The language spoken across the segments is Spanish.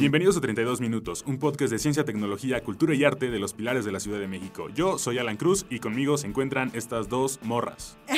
Bienvenidos a 32 Minutos, un podcast de ciencia, tecnología, cultura y arte de los pilares de la Ciudad de México. Yo soy Alan Cruz y conmigo se encuentran estas dos morras.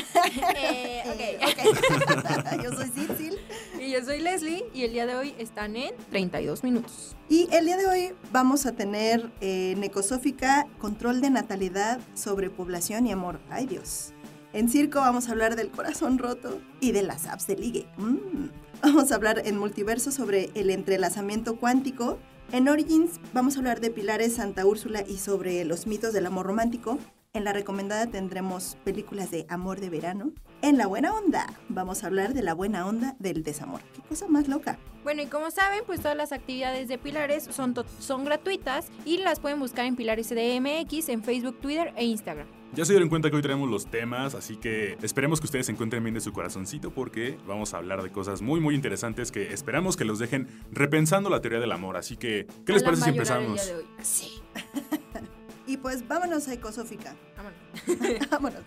Eh, ok, ok. Yo soy Cecil. Y yo soy Leslie y el día de hoy están en 32 minutos. Y el día de hoy vamos a tener eh, en Ecosófica control de natalidad, sobrepoblación y amor. ¡Ay Dios! En circo vamos a hablar del corazón roto y de las apps de ligue. Mm. Vamos a hablar en multiverso sobre el entrelazamiento cuántico. En Origins vamos a hablar de Pilares Santa Úrsula y sobre los mitos del amor romántico. En la recomendada tendremos películas de amor de verano. En la buena onda vamos a hablar de la buena onda del desamor. Qué cosa más loca. Bueno, y como saben, pues todas las actividades de Pilares son, son gratuitas y las pueden buscar en Pilares CDMX en Facebook, Twitter e Instagram. Ya se dieron cuenta que hoy traemos los temas, así que esperemos que ustedes se encuentren bien de su corazoncito porque vamos a hablar de cosas muy muy interesantes que esperamos que los dejen repensando la teoría del amor. Así que, ¿qué les A parece si empezamos? día de hoy. Sí. Y pues vámonos a Ecosófica. Vámonos. vámonos.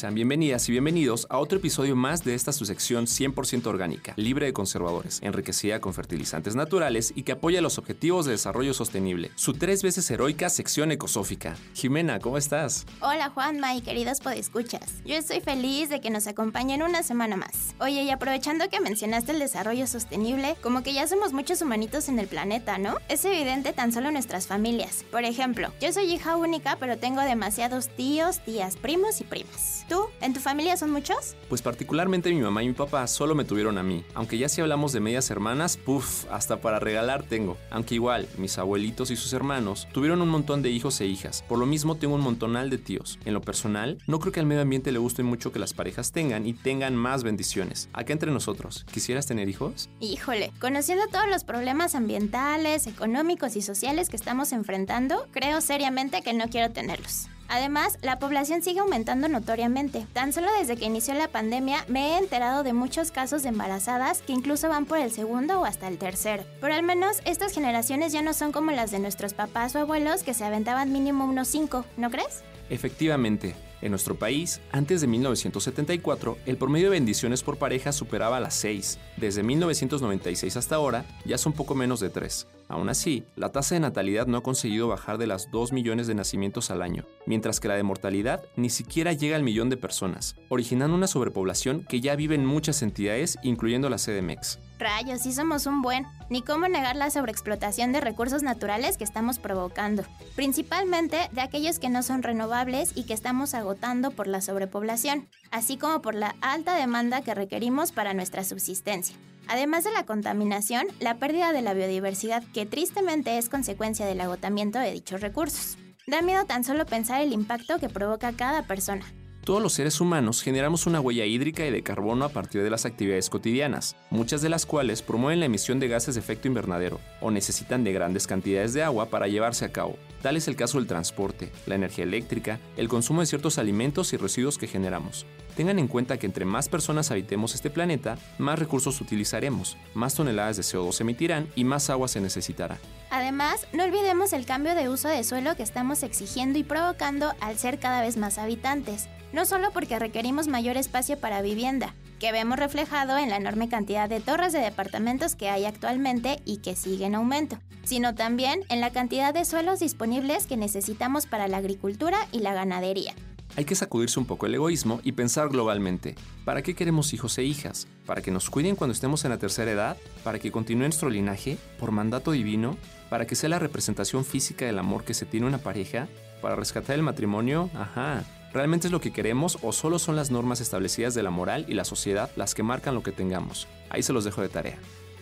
Sean bienvenidas y bienvenidos a otro episodio más de esta su sección 100% orgánica, libre de conservadores, enriquecida con fertilizantes naturales y que apoya los objetivos de desarrollo sostenible. Su tres veces heroica sección ecosófica. Jimena, ¿cómo estás? Hola Juanma y queridos podescuchas. Yo estoy feliz de que nos acompañen una semana más. Oye, y aprovechando que mencionaste el desarrollo sostenible, como que ya somos muchos humanitos en el planeta, ¿no? Es evidente tan solo nuestras familias. Por ejemplo, yo soy hija única, pero tengo demasiados tíos, tías, primos y primas. ¿Tú? ¿En tu familia son muchos? Pues particularmente mi mamá y mi papá solo me tuvieron a mí. Aunque ya si hablamos de medias hermanas, puff, hasta para regalar tengo. Aunque igual, mis abuelitos y sus hermanos tuvieron un montón de hijos e hijas. Por lo mismo tengo un montonal de tíos. En lo personal, no creo que al medio ambiente le guste mucho que las parejas tengan y tengan más bendiciones. Acá entre nosotros, ¿quisieras tener hijos? Híjole, conociendo todos los problemas ambientales, económicos y sociales que estamos enfrentando, creo seriamente que no quiero tenerlos. Además, la población sigue aumentando notoriamente. Tan solo desde que inició la pandemia me he enterado de muchos casos de embarazadas que incluso van por el segundo o hasta el tercero. Pero al menos estas generaciones ya no son como las de nuestros papás o abuelos que se aventaban mínimo unos cinco, ¿no crees? Efectivamente, en nuestro país, antes de 1974, el promedio de bendiciones por pareja superaba las 6. Desde 1996 hasta ahora, ya son poco menos de 3. Aún así, la tasa de natalidad no ha conseguido bajar de las 2 millones de nacimientos al año, mientras que la de mortalidad ni siquiera llega al millón de personas, originando una sobrepoblación que ya vive en muchas entidades, incluyendo la CDMX. Rayos, sí somos un buen. Ni cómo negar la sobreexplotación de recursos naturales que estamos provocando, principalmente de aquellos que no son renovables y que estamos agotando por la sobrepoblación, así como por la alta demanda que requerimos para nuestra subsistencia. Además de la contaminación, la pérdida de la biodiversidad que tristemente es consecuencia del agotamiento de dichos recursos. Da miedo tan solo pensar el impacto que provoca cada persona. Todos los seres humanos generamos una huella hídrica y de carbono a partir de las actividades cotidianas, muchas de las cuales promueven la emisión de gases de efecto invernadero o necesitan de grandes cantidades de agua para llevarse a cabo. Tal es el caso del transporte, la energía eléctrica, el consumo de ciertos alimentos y residuos que generamos. Tengan en cuenta que entre más personas habitemos este planeta, más recursos utilizaremos, más toneladas de CO2 se emitirán y más agua se necesitará. Además, no olvidemos el cambio de uso de suelo que estamos exigiendo y provocando al ser cada vez más habitantes, no solo porque requerimos mayor espacio para vivienda, que vemos reflejado en la enorme cantidad de torres de departamentos que hay actualmente y que sigue en aumento, sino también en la cantidad de suelos disponibles que necesitamos para la agricultura y la ganadería. Hay que sacudirse un poco el egoísmo y pensar globalmente. ¿Para qué queremos hijos e hijas? ¿Para que nos cuiden cuando estemos en la tercera edad? ¿Para que continúe nuestro linaje? ¿Por mandato divino? ¿Para que sea la representación física del amor que se tiene una pareja? ¿Para rescatar el matrimonio? Ajá. ¿Realmente es lo que queremos o solo son las normas establecidas de la moral y la sociedad las que marcan lo que tengamos? Ahí se los dejo de tarea.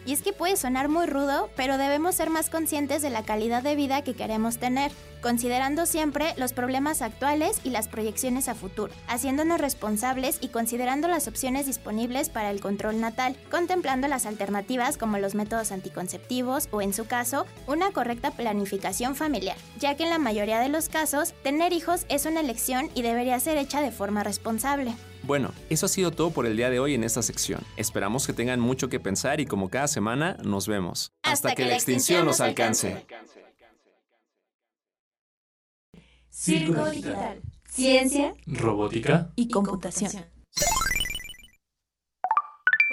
Y es que puede sonar muy rudo, pero debemos ser más conscientes de la calidad de vida que queremos tener, considerando siempre los problemas actuales y las proyecciones a futuro, haciéndonos responsables y considerando las opciones disponibles para el control natal, contemplando las alternativas como los métodos anticonceptivos o, en su caso, una correcta planificación familiar, ya que en la mayoría de los casos, tener hijos es una elección y debería ser hecha de forma responsable. Bueno, eso ha sido todo por el día de hoy en esta sección. Esperamos que tengan mucho que pensar y como cada semana, nos vemos. Hasta que la extinción nos alcance. Circo Digital. Ciencia Robótica. y computación.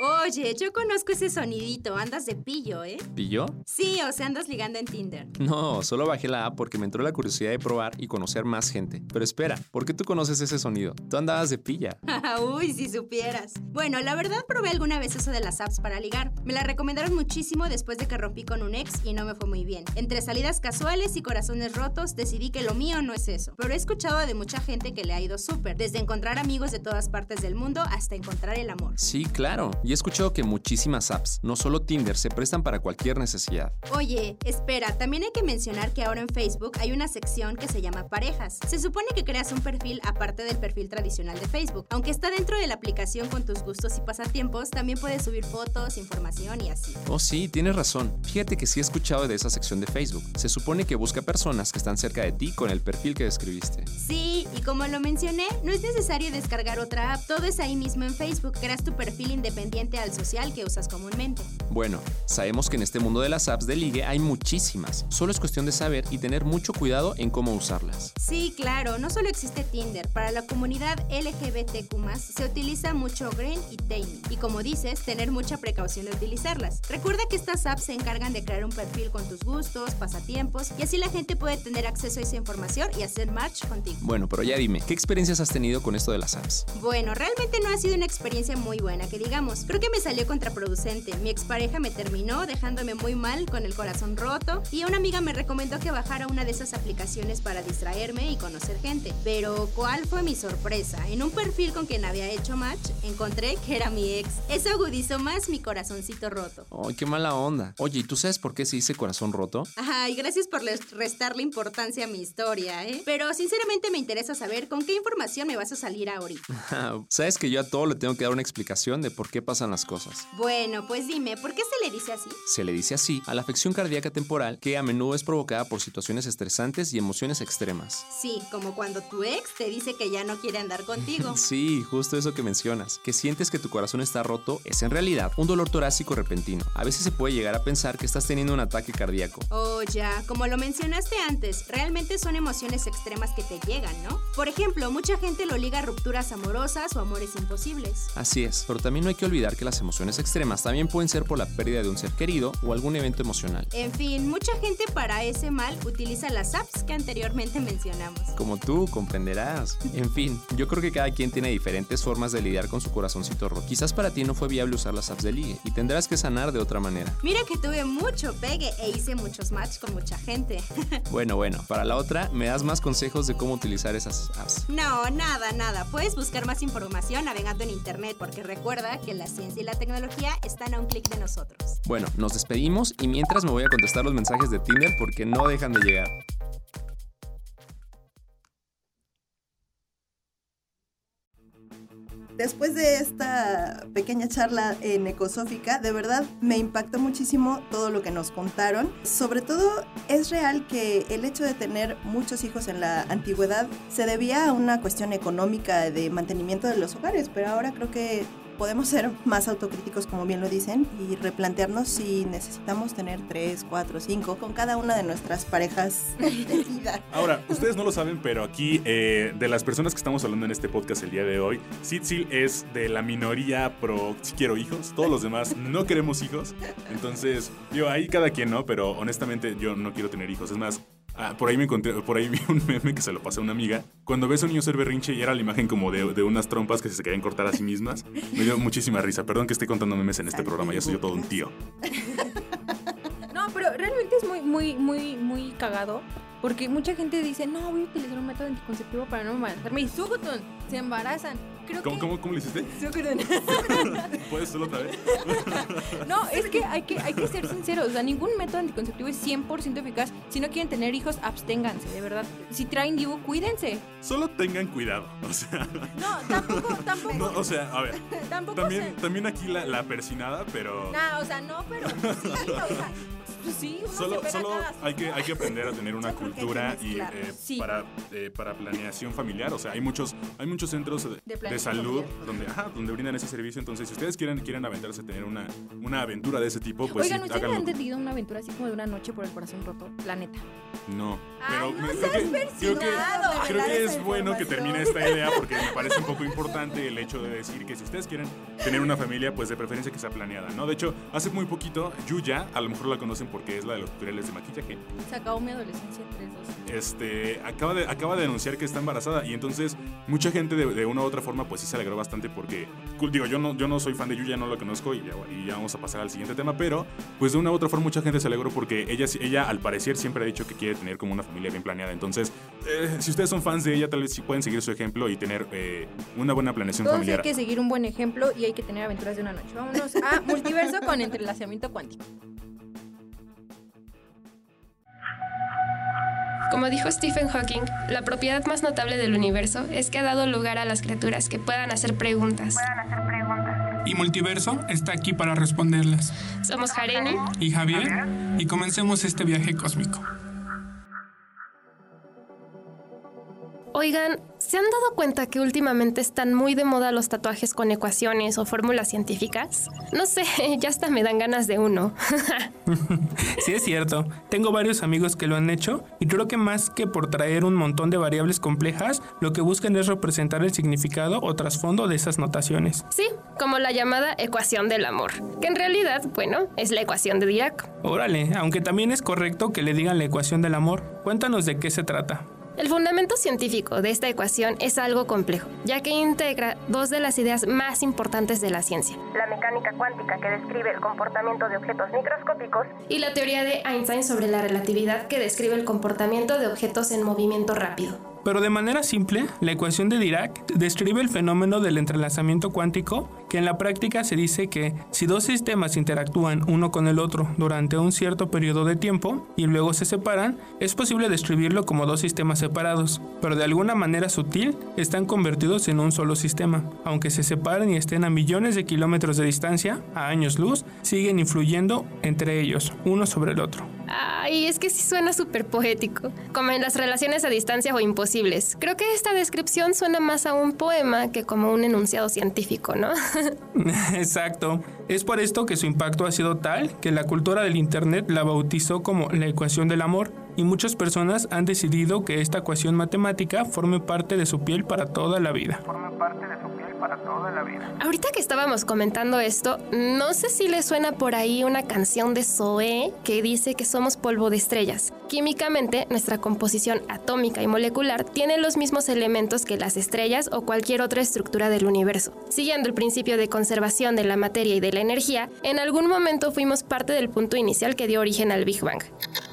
Oye, yo conozco ese sonidito, andas de pillo, ¿eh? ¿Pillo? Sí, o sea, andas ligando en Tinder. No, solo bajé la app porque me entró la curiosidad de probar y conocer más gente. Pero espera, ¿por qué tú conoces ese sonido? Tú andabas de pilla. Uy, si supieras. Bueno, la verdad probé alguna vez eso de las apps para ligar. Me la recomendaron muchísimo después de que rompí con un ex y no me fue muy bien. Entre salidas casuales y corazones rotos, decidí que lo mío no es eso. Pero he escuchado de mucha gente que le ha ido súper, desde encontrar amigos de todas partes del mundo hasta encontrar el amor. Sí, claro. Y escuchado que muchísimas apps, no solo Tinder, se prestan para cualquier necesidad. Oye, espera, también hay que mencionar que ahora en Facebook hay una sección que se llama parejas. Se supone que creas un perfil aparte del perfil tradicional de Facebook. Aunque está dentro de la aplicación con tus gustos y pasatiempos, también puedes subir fotos, información y así. Oh sí, tienes razón. Fíjate que sí he escuchado de esa sección de Facebook. Se supone que busca personas que están cerca de ti con el perfil que describiste. Sí, y como lo mencioné, no es necesario descargar otra app. Todo es ahí mismo en Facebook. Creas tu perfil independiente al social que usas comúnmente. Bueno, sabemos que en este mundo de las apps de ligue hay muchísimas. Solo es cuestión de saber y tener mucho cuidado en cómo usarlas. Sí, claro, no solo existe Tinder. Para la comunidad LGBTQ se utiliza mucho Green y Taming. Y como dices, tener mucha precaución de utilizarlas. Recuerda que estas apps se encargan de crear un perfil con tus gustos, pasatiempos, y así la gente puede tener acceso a esa información y hacer match contigo. Bueno, pero ya dime, ¿qué experiencias has tenido con esto de las apps? Bueno, realmente no ha sido una experiencia muy buena, que digamos. Creo que me salió contraproducente. Mi expareja me terminó dejándome muy mal con el corazón roto y una amiga me recomendó que bajara una de esas aplicaciones para distraerme y conocer gente. Pero ¿cuál fue mi sorpresa? En un perfil con quien había hecho match, encontré que era mi ex. Eso agudizó más mi corazoncito roto. Ay, qué mala onda. Oye, ¿y tú sabes por qué se dice corazón roto? Ay, gracias por restarle importancia a mi historia, ¿eh? Pero sinceramente me interesa saber con qué información me vas a salir ahorita. sabes que yo a todo le tengo que dar una explicación de por qué pasan las cosas. Bueno, pues dime, ¿por qué se le dice así? Se le dice así a la afección cardíaca temporal que a menudo es provocada por situaciones estresantes y emociones extremas. Sí, como cuando tu ex te dice que ya no quiere andar contigo. sí, justo eso que mencionas, que sientes que tu corazón está roto es en realidad un dolor torácico repentino. A veces se puede llegar a pensar que estás teniendo un ataque cardíaco. Oh, ya, como lo mencionaste antes, realmente son emociones extremas que te llegan, ¿no? Por ejemplo, mucha gente lo liga a rupturas amorosas o amores imposibles. Así es, pero también no hay que olvidar que las emociones extremas también pueden ser por la pérdida de un ser querido o algún evento emocional. En fin, mucha gente para ese mal utiliza las apps que anteriormente mencionamos. Como tú comprenderás. En fin, yo creo que cada quien tiene diferentes formas de lidiar con su corazoncito roto. Quizás para ti no fue viable usar las apps de ligue y tendrás que sanar de otra manera. Mira que tuve mucho pegue e hice muchos match con mucha gente. bueno, bueno, para la otra, ¿me das más consejos de cómo utilizar esas apps? No, nada, nada. Puedes buscar más información navegando en internet porque recuerda que la ciencia y la tecnología están a un clic de nosotros. Bueno, nos despedimos y mientras me voy a contestar los mensajes de Tinder porque no dejan de llegar. Después de esta pequeña charla en Ecosófica, de verdad me impactó muchísimo todo lo que nos contaron. Sobre todo, es real que el hecho de tener muchos hijos en la antigüedad se debía a una cuestión económica de mantenimiento de los hogares, pero ahora creo que podemos ser más autocríticos, como bien lo dicen, y replantearnos si necesitamos tener tres, cuatro, cinco con cada una de nuestras parejas de vida. Ahora, ustedes no lo saben, pero aquí, eh, de las personas que estamos hablando en este podcast el día de hoy, Sitzil es de la minoría pro si quiero hijos, todos los demás no queremos hijos. Entonces, yo ahí cada quien, ¿no? Pero honestamente yo no quiero tener hijos. Es más, Ah, por ahí me encontré, por ahí vi un meme que se lo pasé a una amiga. Cuando ves a un niño ser berrinche y era la imagen como de, de, unas trompas que se querían cortar a sí mismas, me dio muchísima risa. Perdón que esté contando memes en este programa, ya soy yo todo un tío. No, pero realmente es muy, muy, muy, muy cagado. Porque mucha gente dice, no, voy a utilizar un método anticonceptivo para no embarazarme. Y se embarazan. ¿Cómo, cómo, ¿Cómo, le hiciste? ¿Puedes solo otra vez? no, es que hay, que hay que ser sinceros. O sea, ningún método anticonceptivo es 100% eficaz. Si no quieren tener hijos, absténganse, de verdad. Si traen Dibu, cuídense. Solo tengan cuidado. O sea. No, tampoco, tampoco. o sea, a ver. tampoco también, también aquí la, la persinada, pero. No, o sea, no, pero sí, o sea Pues sí, uno Solo, se solo cada hay que, hay que aprender a tener una cultura y eh, Sí. para, eh, para planeación familiar. O sea, hay muchos, hay muchos centros de, de planeación salud familiar. donde, ajá, donde brindan ese servicio. Entonces, si ustedes quieren, quieren aventarse a tener una, una aventura de ese tipo, pues Oigan, sí, ¿ustedes han tenido una aventura así como de una noche por el corazón roto? La neta. No. Ay, Pero no me- seas creo, que, creo, que, creo que es bueno que termine esta idea porque me parece un poco importante el hecho de decir que si ustedes quieren tener una familia, pues de preferencia que sea planeada, ¿no? De hecho, hace muy poquito, Yuya, a lo mejor la conocen porque es la de los tutoriales de maquillaje, Se acabó mi adolescencia entre dos. este, acaba, de, acaba de anunciar que está embarazada y entonces mucha gente de, de una u otra forma pues sí se alegró bastante porque, digo, yo no, yo no soy fan de Yuya, no lo conozco y ya, y ya vamos a pasar al siguiente tema, pero pues de una u otra forma mucha gente se alegró porque ella, ella al parecer siempre ha dicho que quiere tener como una familia bien planeada, entonces eh, si ustedes son fans de ella tal vez sí pueden seguir su ejemplo y tener eh, una buena planeación Todos familiar. hay que seguir un buen ejemplo y hay que tener aventuras de una noche. Vámonos a multiverso con entrelazamiento cuántico. Como dijo Stephen Hawking, la propiedad más notable del universo es que ha dado lugar a las criaturas que puedan hacer preguntas. Y Multiverso está aquí para responderlas. Somos Jareni. Y Javier, y comencemos este viaje cósmico. Oigan, ¿se han dado cuenta que últimamente están muy de moda los tatuajes con ecuaciones o fórmulas científicas? No sé, ya hasta me dan ganas de uno. Sí es cierto, tengo varios amigos que lo han hecho y creo que más que por traer un montón de variables complejas, lo que buscan es representar el significado o trasfondo de esas notaciones. Sí, como la llamada ecuación del amor, que en realidad, bueno, es la ecuación de Dirac. Órale, aunque también es correcto que le digan la ecuación del amor. Cuéntanos de qué se trata. El fundamento científico de esta ecuación es algo complejo, ya que integra dos de las ideas más importantes de la ciencia. La mecánica cuántica que describe el comportamiento de objetos microscópicos y la teoría de Einstein sobre la relatividad que describe el comportamiento de objetos en movimiento rápido. Pero de manera simple, la ecuación de Dirac describe el fenómeno del entrelazamiento cuántico, que en la práctica se dice que si dos sistemas interactúan uno con el otro durante un cierto periodo de tiempo y luego se separan, es posible describirlo como dos sistemas separados, pero de alguna manera sutil están convertidos en un solo sistema. Aunque se separen y estén a millones de kilómetros de distancia, a años luz, siguen influyendo entre ellos, uno sobre el otro. Ay, es que sí suena súper poético, como en las relaciones a distancia o imposibles. Creo que esta descripción suena más a un poema que como un enunciado científico, ¿no? Exacto. Es por esto que su impacto ha sido tal que la cultura del Internet la bautizó como la ecuación del amor y muchas personas han decidido que esta ecuación matemática forme parte de su piel para toda la vida. Ahorita que estábamos comentando esto, no sé si le suena por ahí una canción de Zoé que dice que somos polvo de estrellas. Químicamente, nuestra composición atómica y molecular tiene los mismos elementos que las estrellas o cualquier otra estructura del universo. Siguiendo el principio de conservación de la materia y de la energía, en algún momento fuimos parte del punto inicial que dio origen al Big Bang.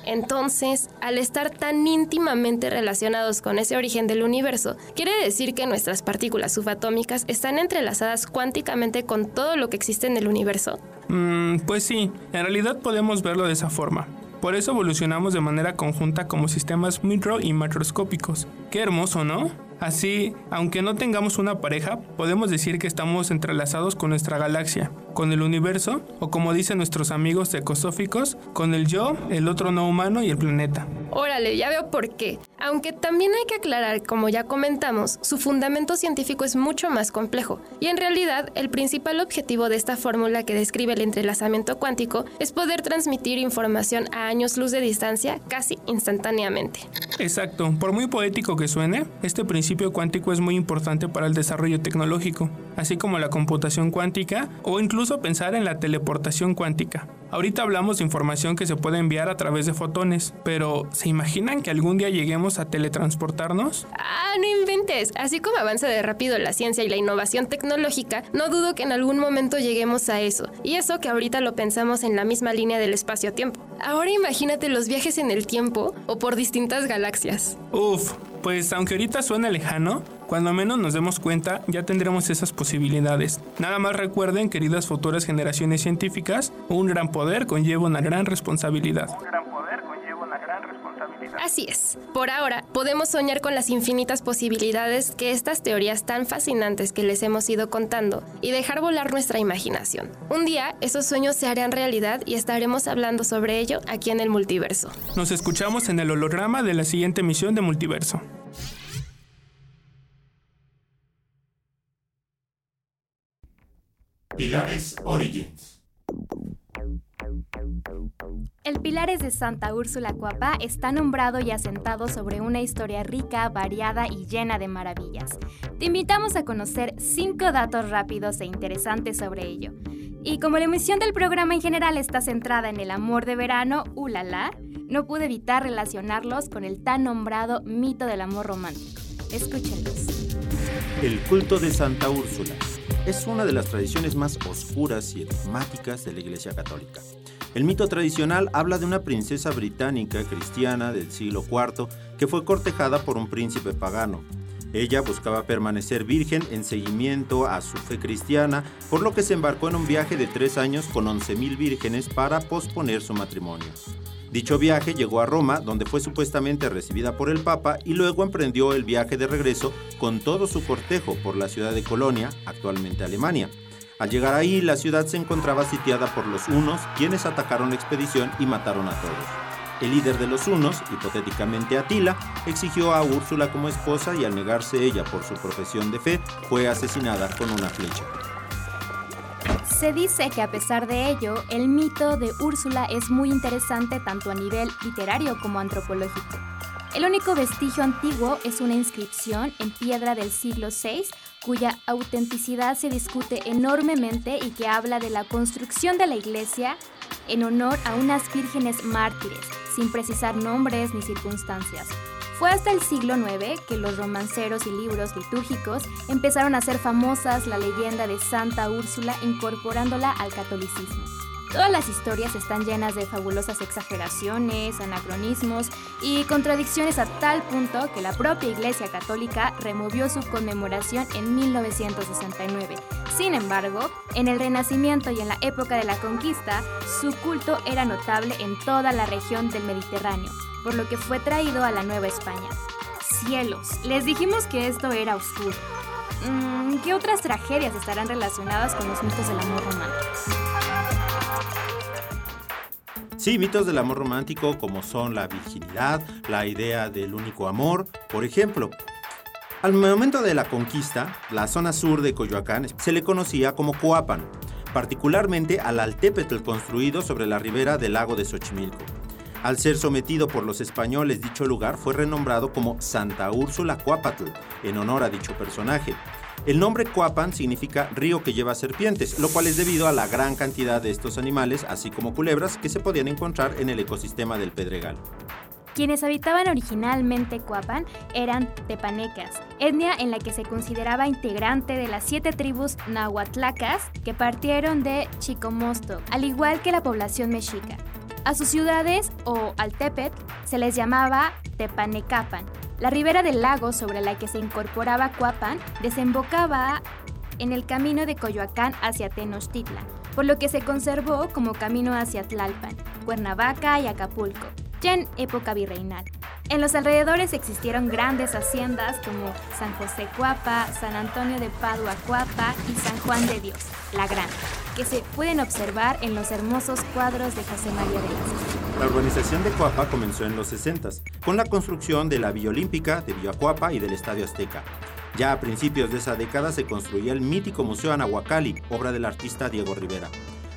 Entonces, al estar tan íntimamente relacionados con ese origen del universo, quiere decir que nuestras partículas subatómicas están entrelazadas cuánticamente con todo lo que existe en el universo. Mm, pues sí, en realidad podemos verlo de esa forma. Por eso evolucionamos de manera conjunta como sistemas micro y macroscópicos. Qué hermoso, ¿no? Así, aunque no tengamos una pareja, podemos decir que estamos entrelazados con nuestra galaxia, con el universo, o como dicen nuestros amigos ecosóficos, con el yo, el otro no humano y el planeta. Órale, ya veo por qué. Aunque también hay que aclarar, como ya comentamos, su fundamento científico es mucho más complejo. Y en realidad, el principal objetivo de esta fórmula que describe el entrelazamiento cuántico es poder transmitir información a años luz de distancia casi instantáneamente. Exacto, por muy poético que suene, este principio cuántico es muy importante para el desarrollo tecnológico, así como la computación cuántica o incluso pensar en la teleportación cuántica. Ahorita hablamos de información que se puede enviar a través de fotones, pero ¿se imaginan que algún día lleguemos a teletransportarnos? Ah, no inventes. Así como avanza de rápido la ciencia y la innovación tecnológica, no dudo que en algún momento lleguemos a eso. Y eso que ahorita lo pensamos en la misma línea del espacio-tiempo. Ahora imagínate los viajes en el tiempo o por distintas galaxias. Uf, pues aunque ahorita suena lejano, cuando menos nos demos cuenta ya tendremos esas posibilidades. Nada más recuerden, queridas futuras generaciones científicas, un gran poder conlleva una gran responsabilidad. Así es. Por ahora, podemos soñar con las infinitas posibilidades que estas teorías tan fascinantes que les hemos ido contando y dejar volar nuestra imaginación. Un día, esos sueños se harán realidad y estaremos hablando sobre ello aquí en el multiverso. Nos escuchamos en el holograma de la siguiente emisión de Multiverso. Pilares Origins. El Pilares de Santa Úrsula Cuapa está nombrado y asentado sobre una historia rica, variada y llena de maravillas. Te invitamos a conocer cinco datos rápidos e interesantes sobre ello. Y como la emisión del programa en general está centrada en el amor de verano, ulala, no pude evitar relacionarlos con el tan nombrado mito del amor romántico. Escúchenlos. El culto de Santa Úrsula es una de las tradiciones más oscuras y enigmáticas de la Iglesia Católica. El mito tradicional habla de una princesa británica cristiana del siglo IV que fue cortejada por un príncipe pagano. Ella buscaba permanecer virgen en seguimiento a su fe cristiana, por lo que se embarcó en un viaje de tres años con 11.000 vírgenes para posponer su matrimonio. Dicho viaje llegó a Roma, donde fue supuestamente recibida por el Papa y luego emprendió el viaje de regreso con todo su cortejo por la ciudad de Colonia, actualmente Alemania. Al llegar ahí, la ciudad se encontraba sitiada por los hunos, quienes atacaron la expedición y mataron a todos. El líder de los hunos, hipotéticamente Atila, exigió a Úrsula como esposa y al negarse ella por su profesión de fe, fue asesinada con una flecha. Se dice que a pesar de ello, el mito de Úrsula es muy interesante tanto a nivel literario como antropológico. El único vestigio antiguo es una inscripción en piedra del siglo VI, cuya autenticidad se discute enormemente y que habla de la construcción de la iglesia en honor a unas vírgenes mártires, sin precisar nombres ni circunstancias. Fue hasta el siglo IX que los romanceros y libros litúrgicos empezaron a hacer famosas la leyenda de Santa Úrsula incorporándola al catolicismo. Todas las historias están llenas de fabulosas exageraciones, anacronismos y contradicciones a tal punto que la propia Iglesia Católica removió su conmemoración en 1969. Sin embargo, en el Renacimiento y en la época de la conquista, su culto era notable en toda la región del Mediterráneo, por lo que fue traído a la Nueva España. Cielos, les dijimos que esto era oscuro. Mm, ¿Qué otras tragedias estarán relacionadas con los mitos del amor romántico? Sí, mitos del amor romántico como son la virginidad, la idea del único amor, por ejemplo. Al momento de la conquista, la zona sur de Coyoacán se le conocía como Coapan, particularmente al altépetl construido sobre la ribera del lago de Xochimilco. Al ser sometido por los españoles, dicho lugar fue renombrado como Santa Úrsula Coapatl, en honor a dicho personaje. El nombre Coapan significa río que lleva serpientes, lo cual es debido a la gran cantidad de estos animales, así como culebras, que se podían encontrar en el ecosistema del Pedregal. Quienes habitaban originalmente Coapan eran tepanecas, etnia en la que se consideraba integrante de las siete tribus nahuatlacas que partieron de Chicomosto, al igual que la población mexica. A sus ciudades o al Tepet se les llamaba Tepanecapan. La ribera del lago sobre la que se incorporaba Coapan desembocaba en el camino de Coyoacán hacia Tenochtitlan, por lo que se conservó como camino hacia Tlalpan, Cuernavaca y Acapulco, ya en época virreinal. En los alrededores existieron grandes haciendas como San José Cuapa, San Antonio de Padua Cuapa y San Juan de Dios, la Grande, que se pueden observar en los hermosos cuadros de José María las La urbanización de Coapa comenzó en los 60 con la construcción de la Villa Olímpica, de Villa Coapa y del Estadio Azteca. Ya a principios de esa década se construía el mítico Museo Anahuacalli, obra del artista Diego Rivera.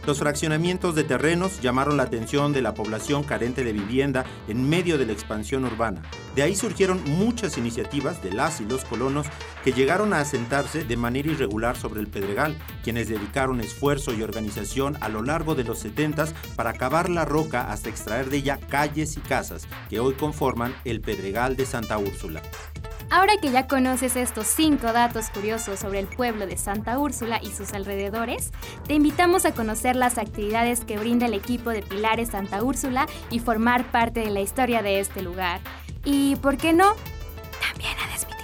Los fraccionamientos de terrenos llamaron la atención de la población carente de vivienda en medio de la expansión urbana. De ahí surgieron muchas iniciativas de las y los colonos que llegaron a asentarse de manera irregular sobre el Pedregal, quienes dedicaron esfuerzo y organización a lo largo de los 70 para cavar la roca hasta extraer de ella calles y casas que hoy conforman el Pedregal de Santa Úrsula. Ahora que ya conoces estos cinco datos curiosos sobre el pueblo de Santa Úrsula y sus alrededores, te invitamos a conocer las actividades que brinda el equipo de Pilares Santa Úrsula y formar parte de la historia de este lugar. Y, ¿por qué no? También a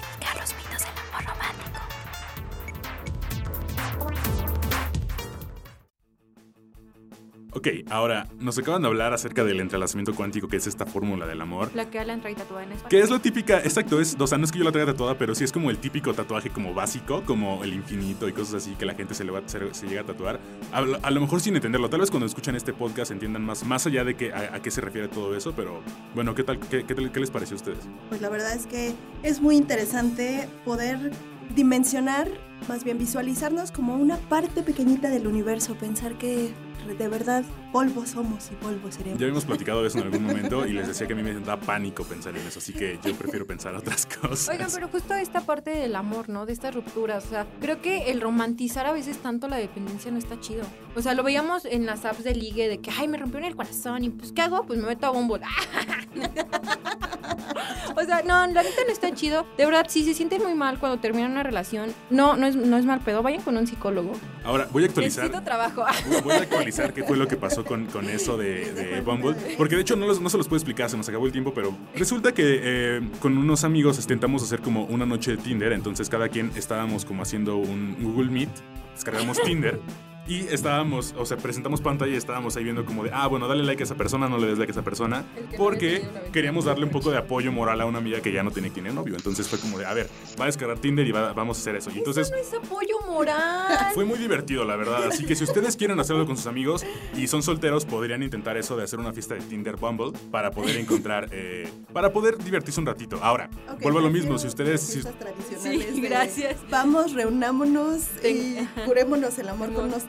Ok, ahora nos acaban de hablar acerca del entrelazamiento cuántico, que es esta fórmula del amor. La que Alan trae tatuada en español. Que es la típica, exacto, es, o sea, no es que yo la traiga tatuada, pero sí es como el típico tatuaje como básico, como el infinito y cosas así que la gente se, le va, se, se llega a tatuar. A, a, lo mejor sin entenderlo, tal vez cuando escuchan este podcast entiendan más, más allá de que, a, a qué se refiere todo eso, pero bueno, ¿qué tal, qué, qué, qué les pareció a ustedes? Pues la verdad es que es muy interesante poder dimensionar, más bien visualizarnos como una parte pequeñita del universo, pensar que de verdad polvo somos y polvo seremos. Ya habíamos platicado de eso en algún momento y les decía que a mí me da pánico pensar en eso, así que yo prefiero pensar otras cosas. Oigan, pero justo esta parte del amor, ¿no? De estas rupturas, o sea, creo que el romantizar a veces tanto la dependencia no está chido. O sea, lo veíamos en las apps de ligue de que, ay, me rompió en el corazón y pues, ¿qué hago? Pues me meto a Bumble. o sea, no, la neta no está chido. De verdad, si se sienten muy mal cuando terminan una relación, no, no es, no es mal pedo, vayan con un psicólogo. Ahora, voy a actualizar. Necesito trabajo. voy a actualizar qué fue lo que pasó con, con eso de, de, Bumble. Porque de hecho no, los, no se los puedo explicar, se nos acabó el tiempo, pero resulta que eh, con unos amigos intentamos hacer como una noche de Tinder. Entonces cada quien estábamos como haciendo un Google Meet, descargamos Tinder. Y estábamos, o sea, presentamos pantalla y estábamos ahí viendo como de, ah, bueno, dale like a esa persona, no le des like a esa persona. Porque queríamos darle un poco de apoyo moral a una amiga que ya no tiene, tiene novio. Entonces fue como de, a ver, va a descargar Tinder y va, vamos a hacer eso. Y entonces... Eso no es apoyo moral. Fue muy divertido, la verdad. Así que si ustedes quieren hacerlo con sus amigos y son solteros, podrían intentar eso de hacer una fiesta de Tinder Bumble para poder encontrar, eh, para poder divertirse un ratito. Ahora, okay, vuelvo a lo mismo, si ustedes... Si... Tradicionales sí, gracias. De, vamos, reunámonos y curémonos el amor con unos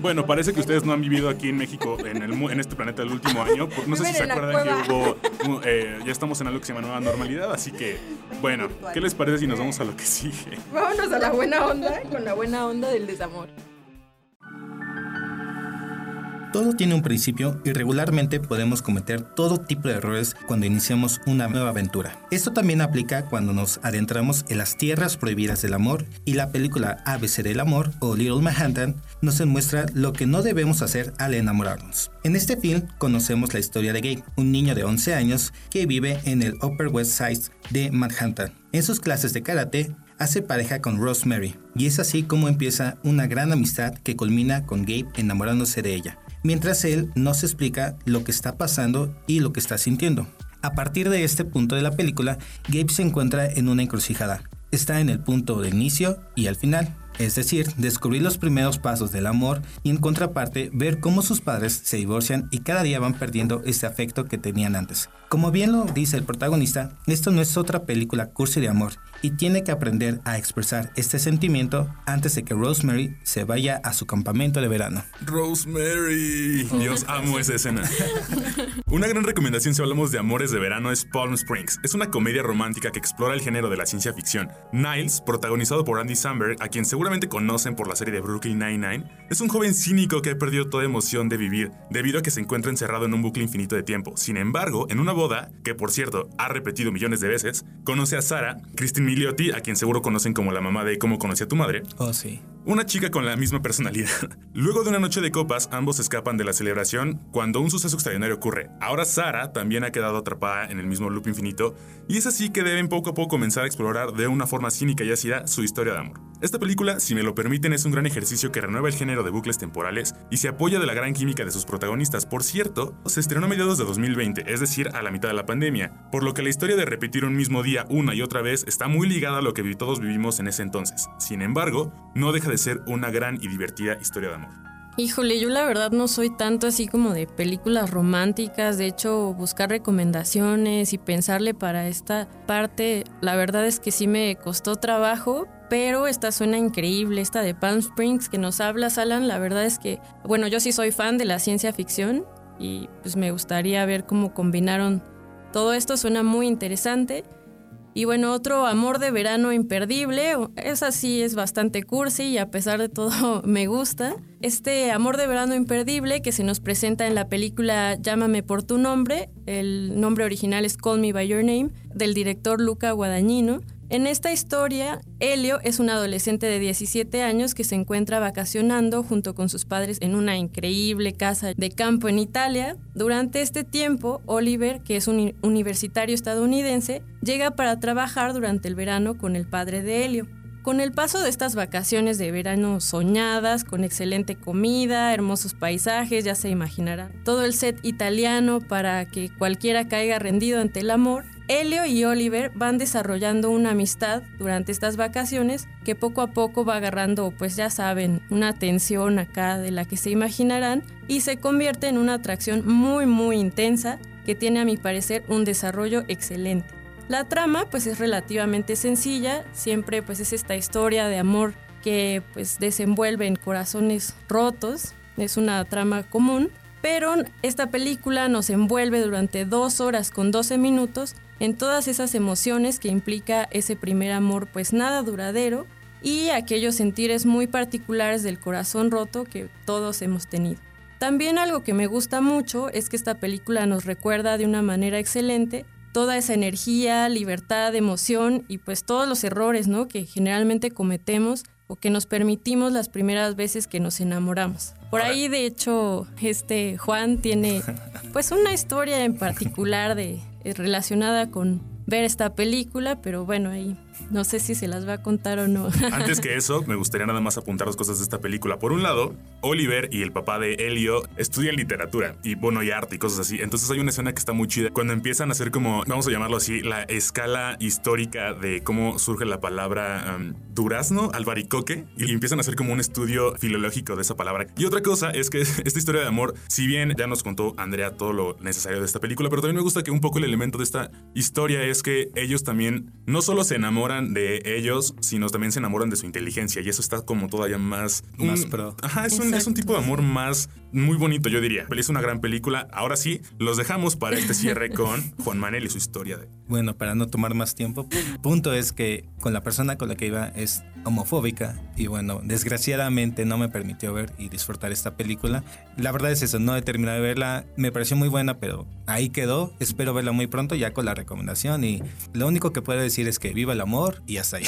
Bueno, parece que ustedes no han vivido aquí en México, en, el, en este planeta el último año. No sé si se acuerdan que hubo. Eh, ya estamos en algo que se llama nueva normalidad, así que, bueno, ¿qué les parece si nos vamos a lo que sigue? Vámonos a la buena onda, con la buena onda del desamor. Todo tiene un principio y regularmente podemos cometer todo tipo de errores cuando iniciamos una nueva aventura. Esto también aplica cuando nos adentramos en las tierras prohibidas del amor y la película ABC del amor o Little Manhattan nos demuestra lo que no debemos hacer al enamorarnos. En este film conocemos la historia de Gabe, un niño de 11 años que vive en el Upper West Side de Manhattan. En sus clases de karate, hace pareja con Rosemary, y es así como empieza una gran amistad que culmina con Gabe enamorándose de ella, mientras él nos explica lo que está pasando y lo que está sintiendo. A partir de este punto de la película, Gabe se encuentra en una encrucijada. Está en el punto de inicio y al final, es decir, descubrir los primeros pasos del amor y en contraparte ver cómo sus padres se divorcian y cada día van perdiendo ese afecto que tenían antes. Como bien lo dice el protagonista, esto no es otra película cursi de amor y tiene que aprender a expresar este sentimiento antes de que Rosemary se vaya a su campamento de verano. Rosemary, Dios amo esa escena. Una gran recomendación si hablamos de amores de verano es Palm Springs. Es una comedia romántica que explora el género de la ciencia ficción. Niles, protagonizado por Andy Samberg, a quien seguramente conocen por la serie de Brooklyn Nine-Nine, es un joven cínico que ha perdido toda emoción de vivir debido a que se encuentra encerrado en un bucle infinito de tiempo. Sin embargo, en una boda, que por cierto ha repetido millones de veces, conoce a Sarah, Christine Milioti, a quien seguro conocen como la mamá de Cómo conocí a tu madre. Oh, sí. Una chica con la misma personalidad. Luego de una noche de copas, ambos escapan de la celebración cuando un suceso extraordinario ocurre. Ahora Sara también ha quedado atrapada en el mismo loop infinito, y es así que deben poco a poco comenzar a explorar de una forma cínica y ácida su historia de amor. Esta película, si me lo permiten, es un gran ejercicio que renueva el género de bucles temporales y se apoya de la gran química de sus protagonistas. Por cierto, se estrenó a mediados de 2020, es decir, a la mitad de la pandemia, por lo que la historia de repetir un mismo día una y otra vez está muy ligada a lo que todos vivimos en ese entonces. Sin embargo, no deja de ser una gran y divertida historia de amor. Híjole, yo la verdad no soy tanto así como de películas románticas, de hecho buscar recomendaciones y pensarle para esta parte, la verdad es que sí me costó trabajo, pero esta suena increíble, esta de Palm Springs que nos habla Alan, la verdad es que, bueno, yo sí soy fan de la ciencia ficción y pues me gustaría ver cómo combinaron todo esto, suena muy interesante. Y bueno, otro amor de verano imperdible, esa sí es bastante cursi y a pesar de todo me gusta. Este amor de verano imperdible que se nos presenta en la película Llámame por tu nombre, el nombre original es Call Me By Your Name, del director Luca Guadagnino. En esta historia, Helio es un adolescente de 17 años que se encuentra vacacionando junto con sus padres en una increíble casa de campo en Italia. Durante este tiempo, Oliver, que es un universitario estadounidense, llega para trabajar durante el verano con el padre de Helio. Con el paso de estas vacaciones de verano soñadas, con excelente comida, hermosos paisajes, ya se imaginará, todo el set italiano para que cualquiera caiga rendido ante el amor, Helio y Oliver van desarrollando una amistad durante estas vacaciones que poco a poco va agarrando, pues ya saben, una tensión acá de la que se imaginarán y se convierte en una atracción muy muy intensa que tiene a mi parecer un desarrollo excelente. La trama pues es relativamente sencilla, siempre pues es esta historia de amor que pues desenvuelve en corazones rotos, es una trama común, pero esta película nos envuelve durante dos horas con 12 minutos en todas esas emociones que implica ese primer amor pues nada duradero y aquellos sentires muy particulares del corazón roto que todos hemos tenido. También algo que me gusta mucho es que esta película nos recuerda de una manera excelente toda esa energía, libertad, emoción y pues todos los errores, ¿no? que generalmente cometemos o que nos permitimos las primeras veces que nos enamoramos. Por ahí de hecho este Juan tiene pues una historia en particular de relacionada con ver esta película, pero bueno, ahí no sé si se las va a contar o no. Antes que eso, me gustaría nada más apuntar dos cosas de esta película. Por un lado, Oliver y el papá de Helio estudian literatura y bueno y arte y cosas así. Entonces hay una escena que está muy chida cuando empiezan a hacer como, vamos a llamarlo así, la escala histórica de cómo surge la palabra durazno, albaricoque, y empiezan a hacer como un estudio filológico de esa palabra. Y otra cosa es que esta historia de amor, si bien ya nos contó Andrea todo lo necesario de esta película, pero también me gusta que un poco el elemento de esta historia es que ellos también no solo se enamoran de ellos, sino también se enamoran de su inteligencia. Y eso está como todavía más. Más pro. Ajá, es un, es un, tipo de amor más muy bonito, yo diría. Es una gran película. Ahora sí, los dejamos para este cierre con Juan Manuel y su historia. De... Bueno, para no tomar más tiempo, punto es que con la persona con la que iba es homofóbica y bueno, desgraciadamente no me permitió ver y disfrutar esta película. La verdad es eso, no he terminado de verla, me pareció muy buena, pero ahí quedó. Espero verla muy pronto ya con la recomendación y lo único que puedo decir es que viva el amor y hasta ahí.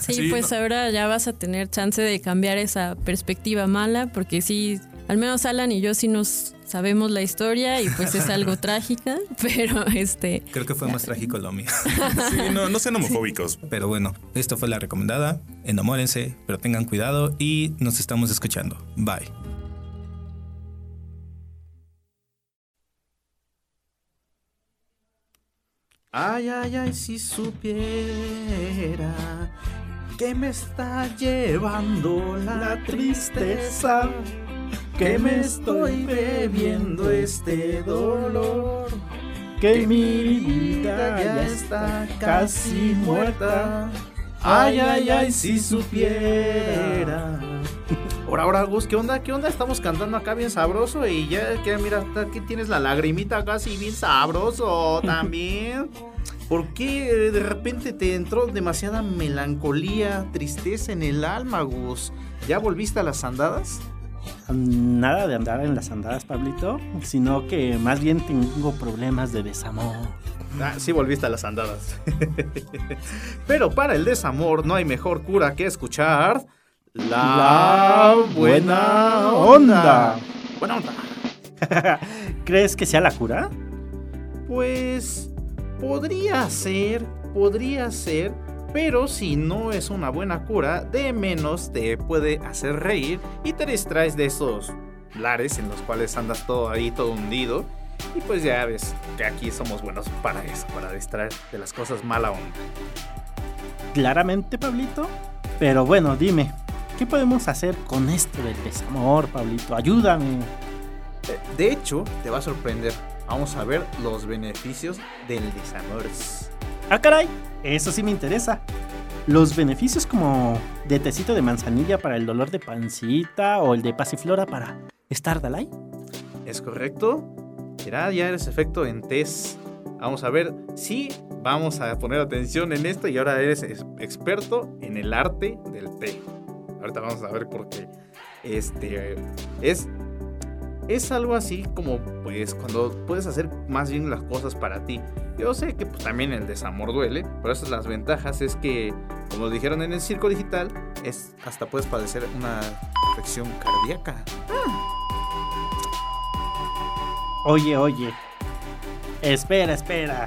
Sí, pues ahora ya vas a tener chance de cambiar esa perspectiva mala porque sí, al menos Alan y yo sí nos sabemos la historia y pues es algo trágica, pero este... Creo que fue más trágico lo mío. sí, no, no sean homofóbicos. Pero bueno, esto fue la recomendada. Enamórense, pero tengan cuidado y nos estamos escuchando. Bye. Ay, ay, ay, si supiera que me está llevando la tristeza, que me estoy bebiendo este dolor, que mi vida ya está casi muerta. Ay, ay, ay, si supiera. Ahora, ahora, Gus, ¿qué onda? ¿Qué onda? Estamos cantando acá bien sabroso y ya, que mira, aquí tienes la lagrimita casi bien sabroso también. ¿Por qué de repente te entró demasiada melancolía, tristeza en el alma, Gus? ¿Ya volviste a las andadas? Nada de andar en las andadas, Pablito, sino que más bien tengo problemas de desamor. Ah, sí volviste a las andadas. Pero para el desamor no hay mejor cura que escuchar la, buena onda. Buena onda. ¿Crees que sea la cura? Pues podría ser, podría ser, pero si no es una buena cura, de menos te puede hacer reír y te distraes de esos lares en los cuales andas todo ahí, todo hundido. Y pues ya ves que aquí somos buenos para eso, para distraer de las cosas mala onda. Claramente, Pablito. Pero bueno, dime, ¿qué podemos hacer con esto del desamor, Pablito? Ayúdame. De hecho, te va a sorprender. Vamos a ver los beneficios del desamor. Ah, caray, eso sí me interesa. Los beneficios como de tecito de manzanilla para el dolor de pancita o el de pasiflora para estar Dalai. ¿Es correcto? Mira, ya eres efecto en test. Vamos a ver si vamos a poner atención en esto y ahora eres experto en el arte del té. Ahorita vamos a ver por qué. Este es es algo así como pues cuando puedes hacer más bien las cosas para ti. Yo sé que pues, también el desamor duele, pero esas las ventajas es que, como dijeron en el circo digital, es hasta puedes padecer una afección cardíaca. Oye, oye. Espera, espera.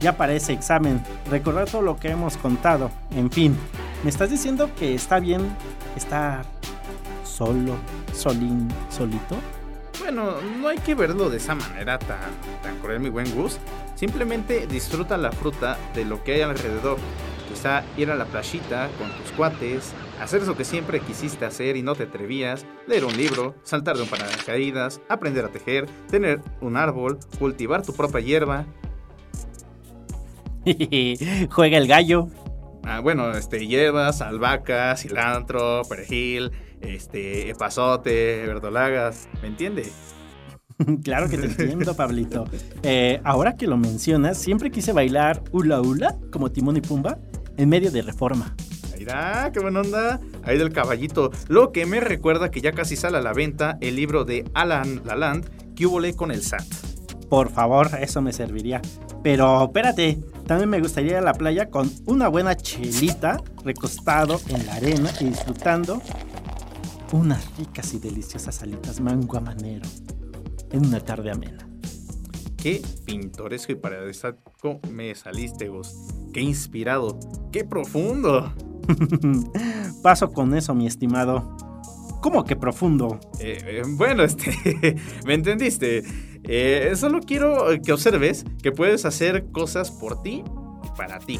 Ya parece examen. Recordar todo lo que hemos contado. En fin, ¿Me estás diciendo que está bien estar solo, solín, solito? Bueno, no hay que verlo de esa manera tan, tan cruel, mi buen Gus. Simplemente disfruta la fruta de lo que hay alrededor. Quizá ir a la playita con tus cuates, hacer eso que siempre quisiste hacer y no te atrevías, leer un libro, saltar de un paracaídas, aprender a tejer, tener un árbol, cultivar tu propia hierba. Juega el gallo. Ah, bueno, este, hierbas, albahaca, cilantro, perejil, este, epazote, verdolagas, ¿me entiende? claro que te entiendo, Pablito. Eh, ahora que lo mencionas, siempre quise bailar hula hula como Timón y Pumba en medio de reforma. Mira, qué buena onda. Ahí del caballito. Lo que me recuerda que ya casi sale a la venta el libro de Alan Laland, que hubo con el SAT. Por favor, eso me serviría. Pero espérate, también me gustaría ir a la playa con una buena chelita, recostado en la arena y disfrutando unas ricas y deliciosas alitas mango habanero en una tarde amena. Qué pintoresco y paradisíaco me saliste vos. Qué inspirado, qué profundo. Paso con eso, mi estimado. ¿Cómo que profundo? Eh, eh, bueno, este, me entendiste. Eh, solo quiero que observes que puedes hacer cosas por ti y para ti.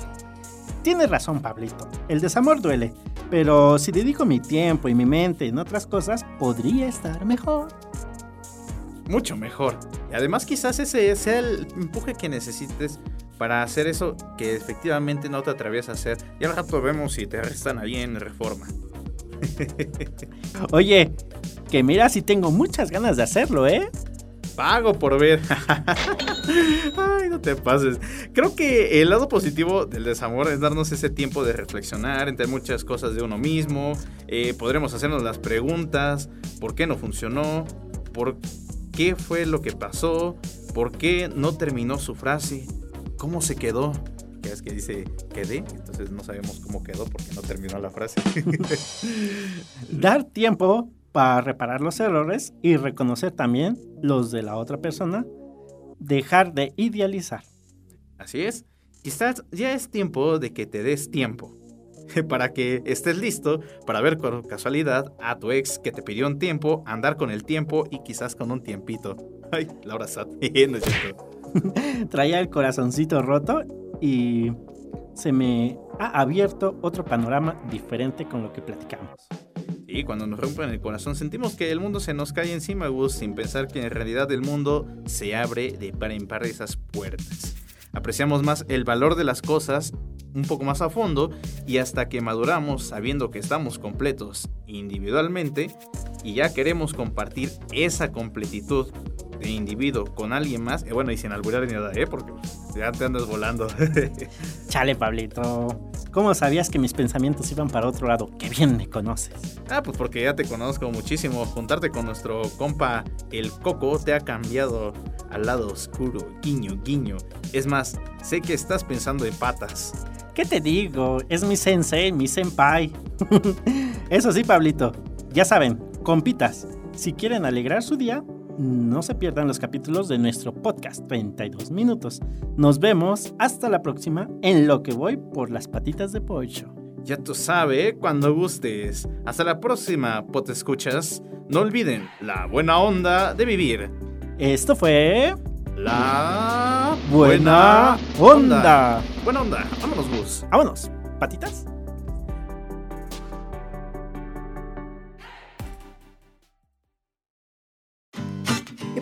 Tienes razón, Pablito. El desamor duele, pero si dedico mi tiempo y mi mente en otras cosas, podría estar mejor. Mucho mejor. Y además quizás ese sea el empuje que necesites para hacer eso que efectivamente no te atreves a hacer. Y al rato vemos si te arrestan ahí en reforma. Oye, que mira si tengo muchas ganas de hacerlo, ¿eh? Pago por ver. Ay, no te pases. Creo que el lado positivo del desamor es darnos ese tiempo de reflexionar entre muchas cosas de uno mismo. Eh, podremos hacernos las preguntas. ¿Por qué no funcionó? ¿Por qué fue lo que pasó? ¿Por qué no terminó su frase? ¿Cómo se quedó? Que es que dice quedé, entonces no sabemos cómo quedó porque no terminó la frase. Dar tiempo para reparar los errores y reconocer también los de la otra persona. Dejar de idealizar. Así es. Quizás ya es tiempo de que te des tiempo. Para que estés listo para ver con casualidad a tu ex que te pidió un tiempo, andar con el tiempo y quizás con un tiempito. Ay, Laura Sat. no es cierto. Traía el corazoncito roto y se me ha abierto otro panorama diferente con lo que platicamos. Y cuando nos rompen el corazón sentimos que el mundo se nos cae encima, Gus, sin pensar que en realidad el mundo se abre de par en par esas puertas. Apreciamos más el valor de las cosas un poco más a fondo y hasta que maduramos sabiendo que estamos completos individualmente y ya queremos compartir esa completitud individuo con alguien más, y bueno, y sin alburar ni nada, ¿eh? Porque ya te andas volando. Chale, Pablito. ¿Cómo sabías que mis pensamientos iban para otro lado? Qué bien me conoces. Ah, pues porque ya te conozco muchísimo. Juntarte con nuestro compa el Coco te ha cambiado al lado oscuro, guiño, guiño. Es más, sé que estás pensando en patas. ¿Qué te digo? Es mi sensei, mi senpai. Eso sí, Pablito. Ya saben, compitas, si quieren alegrar su día, no se pierdan los capítulos de nuestro podcast 32 minutos. Nos vemos hasta la próxima en lo que voy por las patitas de pollo. Ya tú sabes, cuando gustes. Hasta la próxima, pot escuchas. No olviden la buena onda de vivir. Esto fue la buena, onda. Buena onda. Vámonos, Gus. Vámonos. Patitas.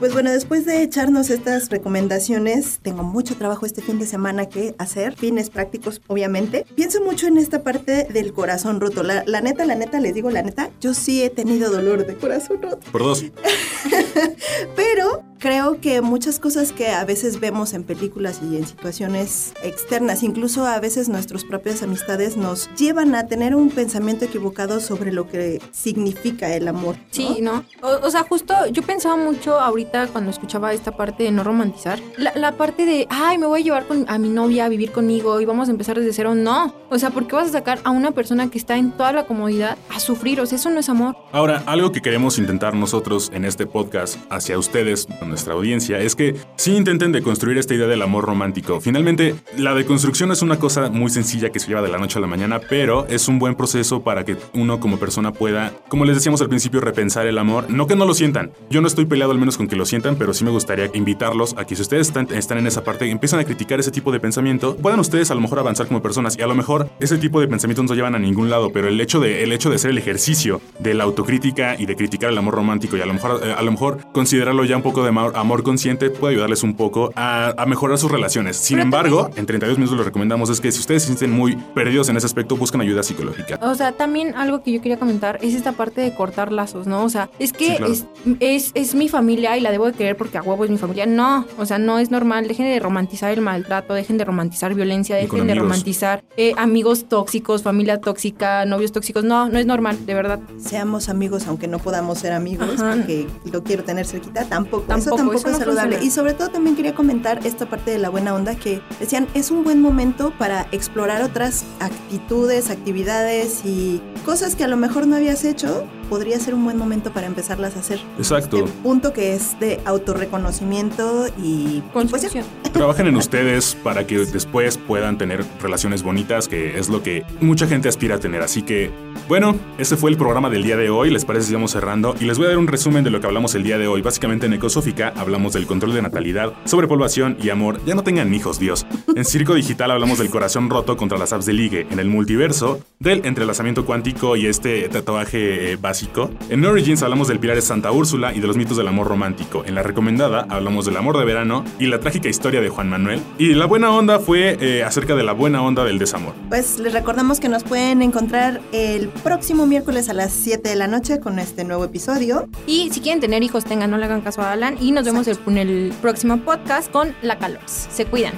Pues bueno, después de echarnos estas recomendaciones, tengo mucho trabajo este fin de semana que hacer, fines prácticos obviamente. Pienso mucho en esta parte del corazón roto. La, la neta, la neta, les digo la neta, yo sí he tenido dolor de corazón roto. Por dos. Pero creo que muchas cosas que a veces vemos en películas y en situaciones externas, incluso a veces nuestras propias amistades nos llevan a tener un pensamiento equivocado sobre lo que significa el amor. Sí, ¿no? O, o sea, justo yo pensaba mucho ahorita cuando escuchaba esta parte de no romantizar. La, parte de, ay, me voy a llevar con, a mi novia a vivir conmigo y vamos a empezar desde cero. No. O sea, ¿por qué vas a sacar a una persona que está en toda la comodidad a sufrir? O sea, eso no es amor. Ahora, algo que queremos intentar nosotros en este podcast hacia ustedes, nuestra audiencia es que sí intenten deconstruir esta idea del amor romántico. Finalmente, la deconstrucción es una cosa muy sencilla que se lleva de la noche a la mañana, pero es un buen proceso para que uno como persona pueda, como les decíamos al principio, repensar el amor. No que no lo sientan. Yo no estoy peleado al menos con que lo sientan, pero sí me gustaría invitarlos a que si ustedes están, están en esa parte, empiezan a criticar ese tipo de pensamiento, puedan ustedes a lo mejor avanzar como personas y a lo mejor ese tipo de pensamientos no llevan a ningún lado, pero el hecho de, el hecho de hacer el ejercicio de la autocrítica y de criticar el amor romántico y a lo mejor, eh, a lo mejor considerarlo ya un poco de amor, amor consciente puede ayudarles un poco a, a mejorar sus relaciones. Sin embargo, en 32 minutos lo recomendamos es que si ustedes se sienten muy perdidos en ese aspecto, busquen ayuda psicológica. O sea, también algo que yo quería comentar es esta parte de cortar lazos, ¿no? O sea, es que Sí, claro. es, es, es mi familia y la debo de querer porque a huevo es mi familia. No, o sea, no es normal. Dejen de romantizar el maltrato, dejen de romantizar violencia, dejen de romantizar eh, amigos tóxicos, familia tóxica, novios tóxicos. No, no es normal, de verdad. Seamos amigos aunque no podamos ser amigos Ajá. porque lo quiero tener cerquita. Tampoco, eso Tampoco, eso es no saludable. funciona. Y sobre todo también quería comentar esta parte de la buena onda que decían, es un buen momento para explorar otras actitudes, actividades y cosas que a lo mejor no habías hecho. Podría ser un buen momento para empezarlas a hacer. Exacto. Este punto que es de autorreconocimiento y y pues ya. Trabajen en ustedes para que después puedan tener relaciones bonitas, que es lo que mucha gente aspira a tener. Así que, bueno, ese fue el programa del día de hoy. ¿Les parece si vamos cerrando? Y les voy a dar un resumen de lo que hablamos el día de hoy. Básicamente en Ecosófica hablamos del control de natalidad, sobrepoblación y amor. Ya no tengan hijos, Dios. En Circo Digital hablamos del corazón roto contra las apps de ligue. En el multiverso, del entrelazamiento cuántico y este tatuaje eh, En Origins hablamos del pilar de Santa Úrsula y de los mitos del amor romántico. En la recomendada hablamos del amor de verano y la trágica historia de Juan Manuel. Y la buena onda fue eh, acerca de la buena onda del desamor. Pues les recordamos que nos pueden encontrar el próximo miércoles a las 7 de la noche con este nuevo episodio. Y si quieren tener hijos, tengan, no le hagan caso a Alan. Y nos vemos el- en el próximo podcast con La Calors. Se cuidan.